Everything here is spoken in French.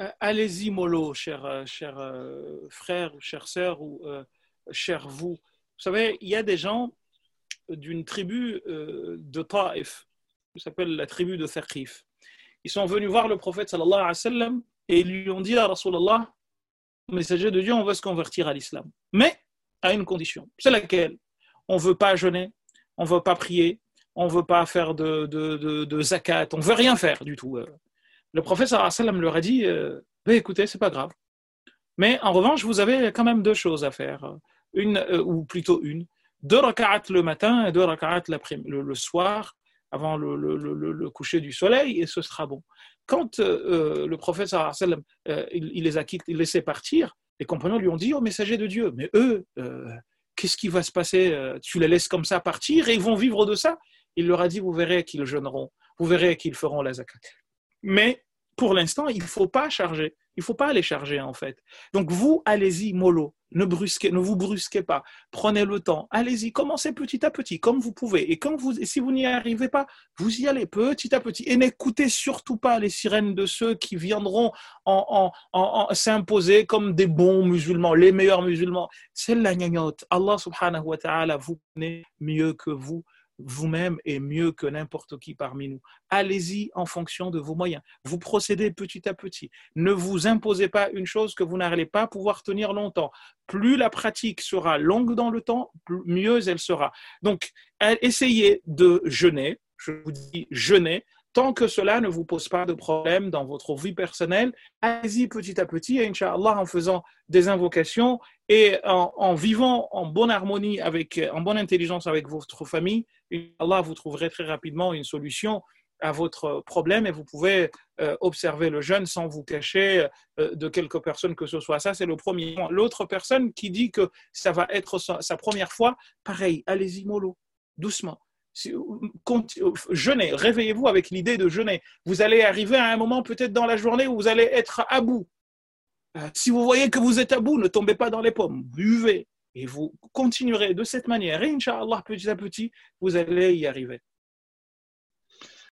Euh, Allez-y, mollo, cher, euh, cher euh, frère, chère sœur ou euh, cher vous. Vous savez, il y a des gens d'une tribu euh, de Taif, qui s'appelle la tribu de Thaqif. Ils sont venus voir le prophète sallallahu alayhi wa sallam et ils lui ont dit à Rasulallah, messager de Dieu, on veut se convertir à l'islam. Mais à une condition. C'est laquelle? On ne veut pas jeûner, on ne veut pas prier, on ne veut pas faire de, de, de, de zakat, on ne veut rien faire du tout. Euh. Le sallam leur a dit, euh, ben, écoutez, c'est pas grave. Mais en revanche, vous avez quand même deux choses à faire. Une, euh, ou plutôt une. Deux raka'at le matin et deux raka'at le, le soir, avant le, le, le, le, coucher du soleil, et ce sera bon. Quand euh, le sallallahu alayhi wa sallam, euh, il, les a quittés, il laissé partir, les compagnons lui ont dit, oh messager de Dieu, mais eux, euh, qu'est-ce qui va se passer Tu les laisses comme ça partir et ils vont vivre de ça? Il leur a dit, vous verrez qu'ils jeûneront, vous verrez qu'ils feront la zakat. Mais pour l'instant, il ne faut pas charger. Il ne faut pas les charger en fait. Donc vous, allez-y, mollo. Ne, brusquez, ne vous brusquez pas. Prenez le temps. Allez-y, commencez petit à petit, comme vous pouvez. Et quand vous, si vous n'y arrivez pas, vous y allez petit à petit. Et n'écoutez surtout pas les sirènes de ceux qui viendront en, en, en, en s'imposer comme des bons musulmans, les meilleurs musulmans. C'est la gnagnotte. Allah subhanahu wa ta'ala vous connaît mieux que vous vous-même est mieux que n'importe qui parmi nous. Allez-y en fonction de vos moyens. Vous procédez petit à petit. Ne vous imposez pas une chose que vous n'allez pas pouvoir tenir longtemps. Plus la pratique sera longue dans le temps, mieux elle sera. Donc, essayez de jeûner. Je vous dis jeûner tant que cela ne vous pose pas de problème dans votre vie personnelle, allez-y petit à petit, et Inch'Allah, en faisant des invocations et en, vivant en bonne harmonie, avec, en bonne intelligence avec votre famille, Allah vous trouverez très rapidement une solution à votre problème et vous pouvez euh, observer le jeûne sans vous cacher euh, de quelques personnes que ce soit. Ça, c'est le premier. L'autre personne qui dit que ça va être sa, sa première fois, pareil, allez-y mollo, doucement jeûnez, réveillez-vous avec l'idée de jeûner. Vous allez arriver à un moment peut-être dans la journée où vous allez être à bout. Si vous voyez que vous êtes à bout, ne tombez pas dans les pommes, buvez et vous continuerez de cette manière. Et Inch'Allah, petit à petit, vous allez y arriver.